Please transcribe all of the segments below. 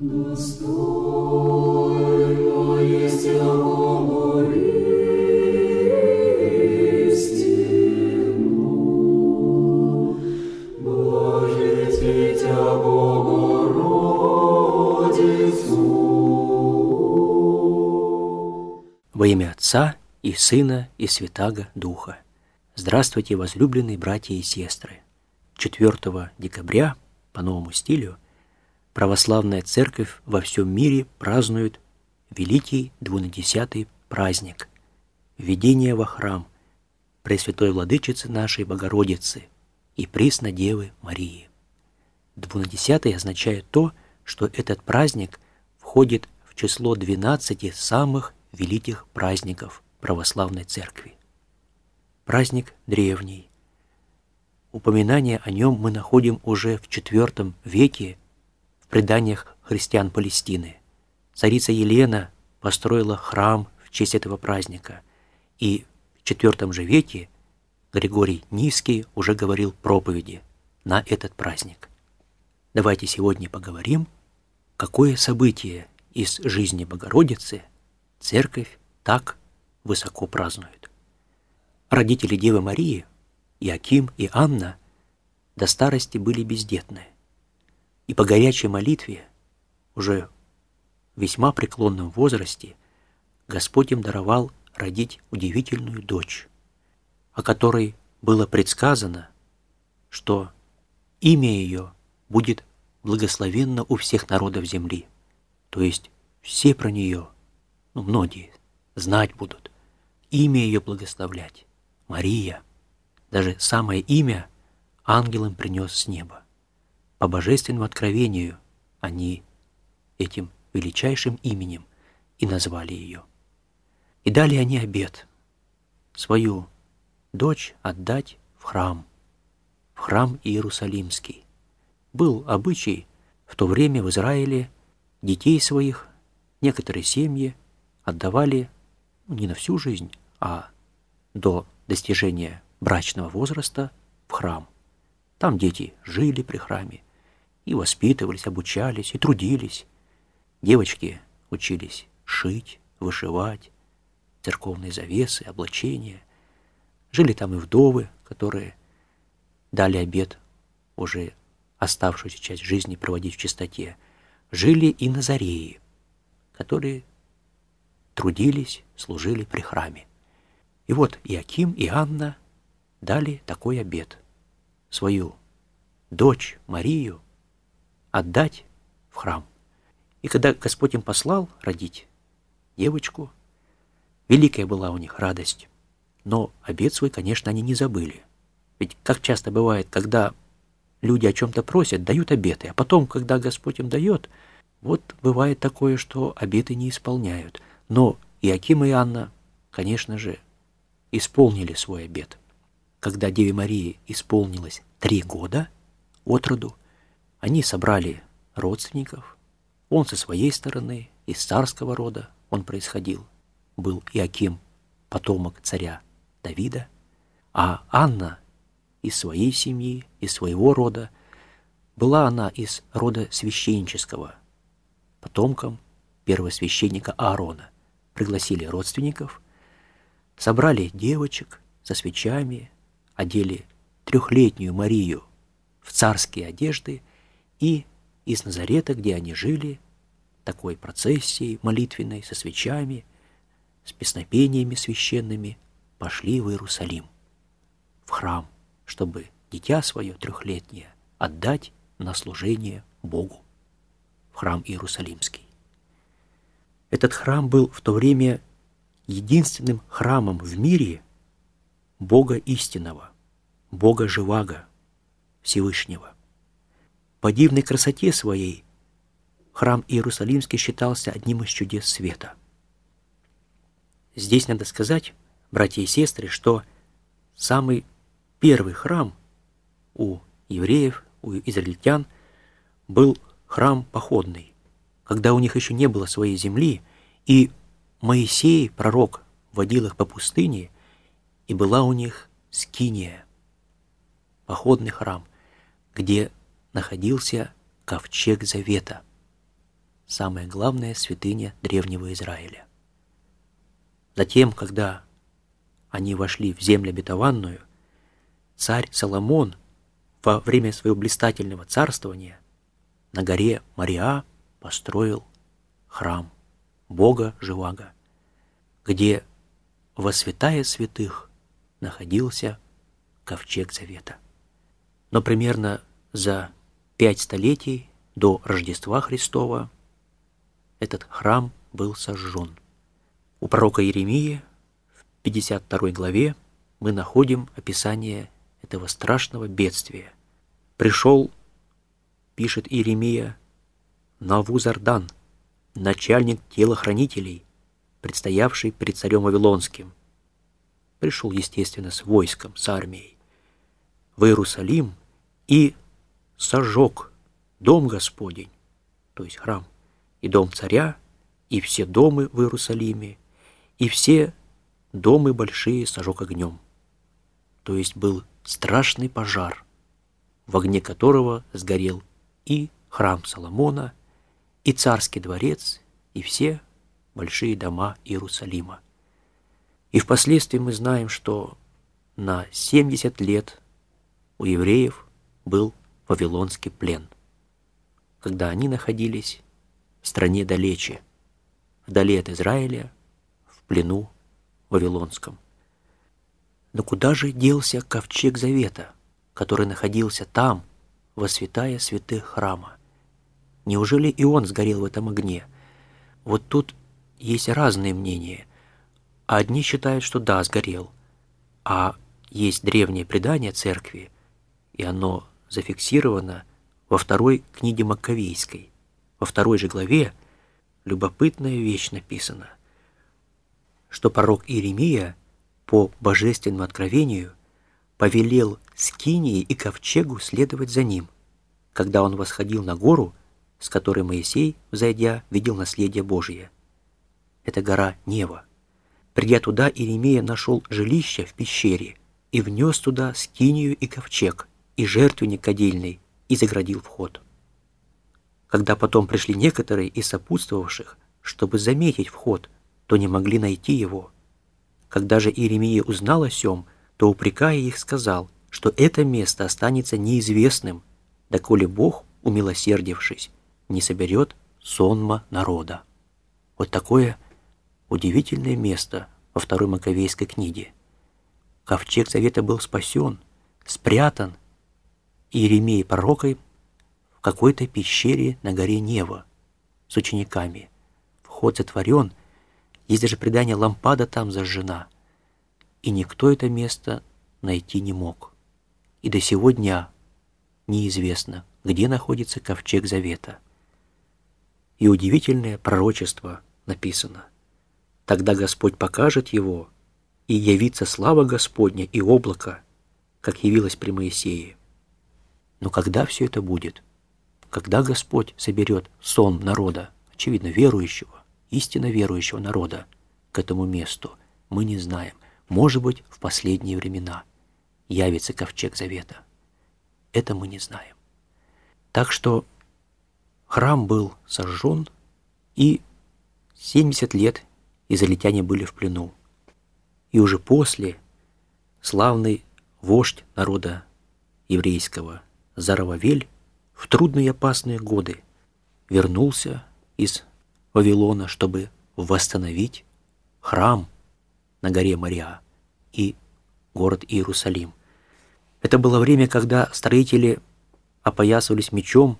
Во имя Отца и Сына и Святаго Духа. Здравствуйте, возлюбленные братья и сестры. 4 декабря по новому стилю православная церковь во всем мире празднует великий двунадесятый праздник – введение во храм Пресвятой Владычицы нашей Богородицы и Преснодевы Марии. Двунадесятый означает то, что этот праздник входит в число 12 самых великих праздников православной церкви. Праздник древний. Упоминание о нем мы находим уже в IV веке преданиях христиан Палестины. Царица Елена построила храм в честь этого праздника, и в IV же веке Григорий Низкий уже говорил проповеди на этот праздник. Давайте сегодня поговорим, какое событие из жизни Богородицы церковь так высоко празднует. Родители Девы Марии, Иаким и Анна, до старости были бездетны. И по горячей молитве, уже в весьма преклонном возрасте, Господь им даровал родить удивительную дочь, о которой было предсказано, что имя ее будет благословенно у всех народов земли. То есть все про нее – ну, многие, знать будут, имя ее благословлять, Мария. Даже самое имя ангелам принес с неба. По божественному откровению они этим величайшим именем и назвали ее. И дали они обед свою дочь отдать в храм, в храм Иерусалимский. Был обычай в то время в Израиле детей своих, некоторые семьи отдавали ну, не на всю жизнь, а до достижения брачного возраста в храм. Там дети жили при храме и воспитывались, обучались, и трудились. Девочки учились шить, вышивать, церковные завесы, облачения. Жили там и вдовы, которые дали обед уже оставшуюся часть жизни проводить в чистоте. Жили и назареи, которые трудились, служили при храме. И вот Иаким и Анна дали такой обет. Свою дочь Марию отдать в храм. И когда Господь им послал родить девочку, великая была у них радость. Но обет свой, конечно, они не забыли. Ведь как часто бывает, когда люди о чем-то просят, дают обеты, а потом, когда Господь им дает, вот бывает такое, что обеты не исполняют – но Иаким и Анна, конечно же, исполнили свой обет. Когда Деве Марии исполнилось три года от роду, они собрали родственников. Он со своей стороны, из царского рода он происходил. Был Иаким, потомок царя Давида, а Анна из своей семьи, из своего рода. Была она из рода священнического, потомком первосвященника Аарона – пригласили родственников, собрали девочек со свечами, одели трехлетнюю Марию в царские одежды и из Назарета, где они жили, такой процессией молитвенной со свечами, с песнопениями священными, пошли в Иерусалим, в храм, чтобы дитя свое трехлетнее отдать на служение Богу, в храм Иерусалимский. Этот храм был в то время единственным храмом в мире Бога истинного, Бога живаго, Всевышнего. По дивной красоте своей храм Иерусалимский считался одним из чудес света. Здесь надо сказать, братья и сестры, что самый первый храм у евреев, у израильтян был храм походный когда у них еще не было своей земли, и Моисей, пророк, водил их по пустыне, и была у них скиния, походный храм, где находился ковчег завета. самая главная святыня древнего Израиля. Затем, когда они вошли в землю обетованную, царь Соломон во время своего блистательного царствования на горе Мариа построил храм Бога Живаго, где во святая святых находился ковчег Завета. Но примерно за пять столетий до Рождества Христова этот храм был сожжен. У пророка Иеремии в 52 главе мы находим описание этого страшного бедствия. Пришел, пишет Иеремия, Навузардан, начальник телохранителей, предстоявший перед царем Вавилонским. Пришел, естественно, с войском, с армией, в Иерусалим и сожег дом Господень, то есть храм, и дом царя, и все домы в Иерусалиме, и все домы большие сожег огнем. То есть был страшный пожар, в огне которого сгорел и храм Соломона, и царский дворец, и все большие дома Иерусалима. И впоследствии мы знаем, что на 70 лет у евреев был Вавилонский плен, когда они находились в стране далече, вдали от Израиля, в плену Вавилонском. Но куда же делся ковчег Завета, который находился там, во святая святых храма? Неужели и он сгорел в этом огне? Вот тут есть разные мнения. Одни считают, что да, сгорел, а есть древнее предание церкви, и оно зафиксировано во второй книге Маккавейской. Во второй же главе любопытная вещь написана, что пророк Иеремия по божественному откровению повелел Скинии и Ковчегу следовать за ним, когда он восходил на гору, с которой Моисей, взойдя, видел наследие Божие. Это гора Нева. Придя туда, Иеремия нашел жилище в пещере и внес туда Скинию и Ковчег, и жертвенник кадильный, и заградил вход. Когда потом пришли некоторые из сопутствовавших, чтобы заметить вход, то не могли найти его – когда же Иеремия узнал о сем, то, упрекая их, сказал, что это место останется неизвестным, доколе Бог, умилосердившись, не соберет сонма народа. Вот такое удивительное место во второй Маковейской книге. Ковчег Завета был спасен, спрятан Иеремией пророкой в какой-то пещере на горе Нева с учениками. Вход затворен, есть даже предание, лампада там зажжена. И никто это место найти не мог. И до сего дня неизвестно, где находится ковчег Завета. И удивительное пророчество написано. Тогда Господь покажет его, и явится слава Господня и облако, как явилось при Моисее. Но когда все это будет? Когда Господь соберет сон народа, очевидно, верующего, истинно верующего народа к этому месту, мы не знаем. Может быть, в последние времена явится ковчег завета. Это мы не знаем. Так что храм был сожжен, и 70 лет израильтяне были в плену. И уже после славный вождь народа еврейского Зарававель в трудные и опасные годы вернулся из Вавилона, чтобы восстановить храм на горе Мария и город Иерусалим. Это было время, когда строители опоясывались мечом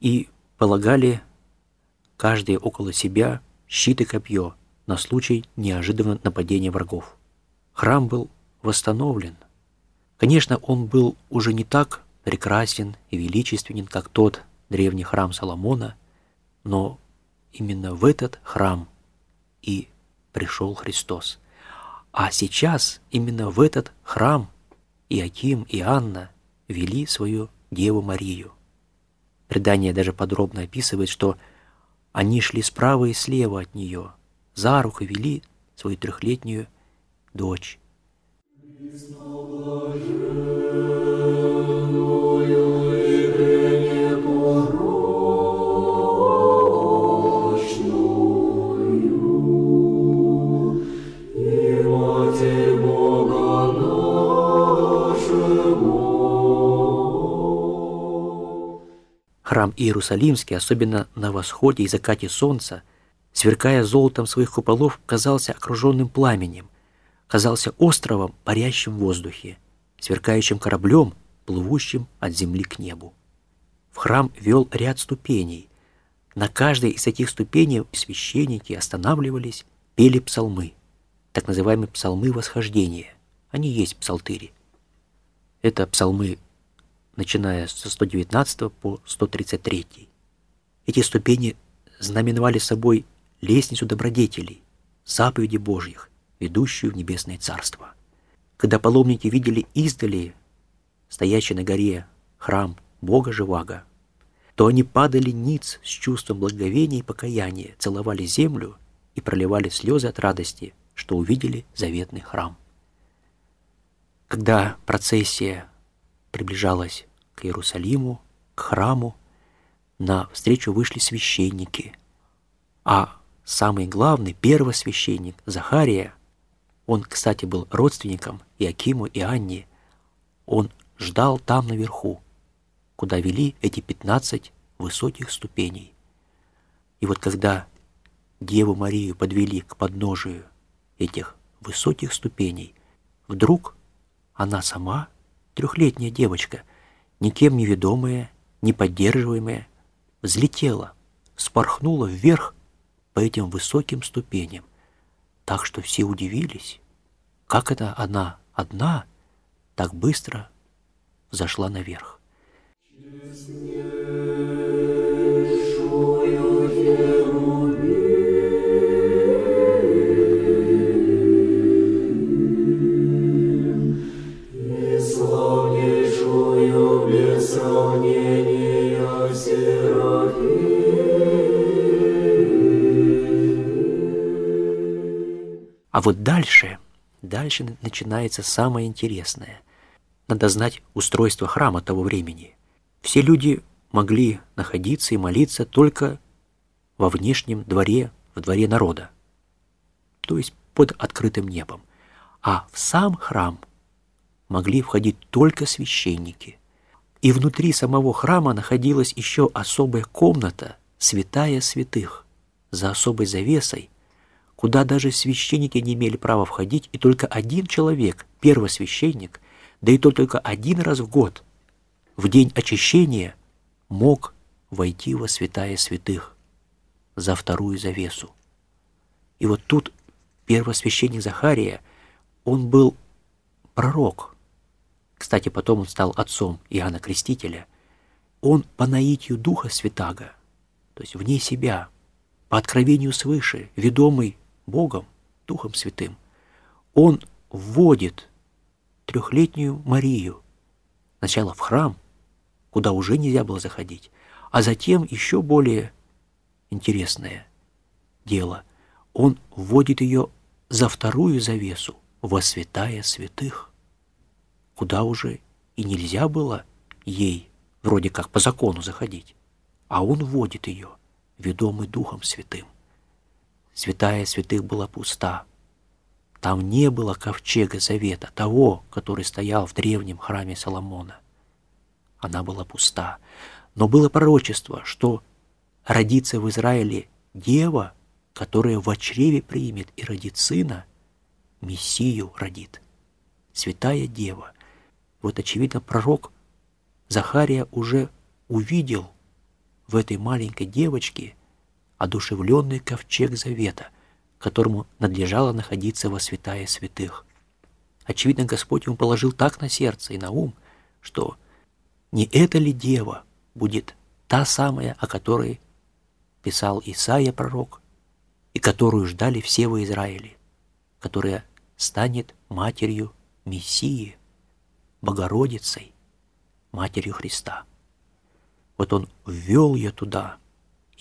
и полагали каждый около себя щит и копье на случай неожиданного нападения врагов. Храм был восстановлен. Конечно, он был уже не так прекрасен и величественен, как тот древний храм Соломона, но именно в этот храм и пришел Христос. А сейчас именно в этот храм Иаким и Анна вели свою Деву Марию. Предание даже подробно описывает, что они шли справа и слева от нее, за руку вели свою трехлетнюю дочь. Храм Иерусалимский, особенно на восходе и закате солнца, сверкая золотом своих куполов, казался окруженным пламенем, казался островом, парящим в воздухе, сверкающим кораблем, плывущим от земли к небу. В храм вел ряд ступеней. На каждой из этих ступеней священники останавливались, пели псалмы так называемые псалмы восхождения. Они есть псалтыри. Это псалмы, начиная со 119 по 133. Эти ступени знаменовали собой лестницу добродетелей, заповеди Божьих, ведущую в небесное царство. Когда паломники видели издали стоящий на горе храм Бога Живаго, то они падали ниц с чувством благовения и покаяния, целовали землю и проливали слезы от радости, что увидели заветный храм. Когда процессия приближалась к Иерусалиму, к храму, на встречу вышли священники, а самый главный, первосвященник Захария, он, кстати, был родственником Иакиму и Анне, он ждал там наверху, куда вели эти пятнадцать высоких ступеней. И вот когда Деву Марию подвели к подножию этих высоких ступеней, вдруг она сама, трехлетняя девочка, никем не ведомая, не поддерживаемая, взлетела, спорхнула вверх по этим высоким ступеням, так что все удивились, как это она одна так быстро зашла наверх. А вот дальше, дальше начинается самое интересное. Надо знать устройство храма того времени. Все люди могли находиться и молиться только во внешнем дворе, в дворе народа, то есть под открытым небом. А в сам храм могли входить только священники. И внутри самого храма находилась еще особая комната, святая святых, за особой завесой, куда даже священники не имели права входить, и только один человек, первосвященник, да и то только один раз в год, в день очищения, мог войти во святая святых за вторую завесу. И вот тут первосвященник Захария, он был пророк. Кстати, потом он стал отцом Иоанна Крестителя. Он по наитию Духа Святаго, то есть вне себя, по откровению свыше, ведомый Богом, Духом Святым, он вводит трехлетнюю Марию сначала в храм, куда уже нельзя было заходить, а затем еще более интересное дело. Он вводит ее за вторую завесу, во святая святых, куда уже и нельзя было ей вроде как по закону заходить, а он вводит ее, ведомый Духом Святым. Святая святых была пуста. Там не было ковчега завета, того, который стоял в древнем храме Соломона. Она была пуста. Но было пророчество, что родится в Израиле дева, которая в чреве примет и родит сына, Мессию родит. Святая дева. Вот, очевидно, пророк Захария уже увидел в этой маленькой девочке одушевленный ковчег завета, которому надлежало находиться во святая святых. Очевидно, Господь ему положил так на сердце и на ум, что не эта ли дева будет та самая, о которой писал Исаия пророк, и которую ждали все в Израиле, которая станет матерью Мессии, Богородицей, матерью Христа. Вот он ввел ее туда,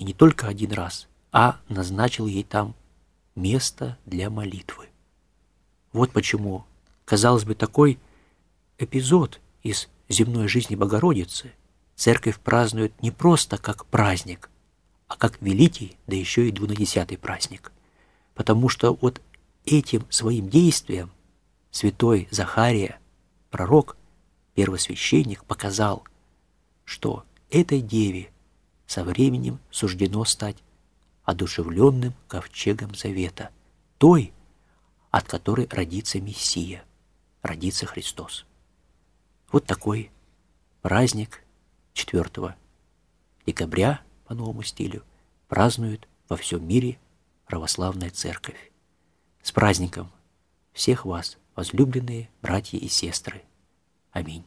и не только один раз, а назначил ей там место для молитвы. Вот почему, казалось бы, такой эпизод из земной жизни Богородицы церковь празднует не просто как праздник, а как великий, да еще и двунадесятый праздник. Потому что вот этим своим действием святой Захария, пророк, первосвященник, показал, что этой деве со временем суждено стать одушевленным ковчегом завета, той, от которой родится Мессия, родится Христос. Вот такой праздник 4 декабря по новому стилю празднуют во всем мире православная церковь. С праздником всех вас, возлюбленные братья и сестры. Аминь.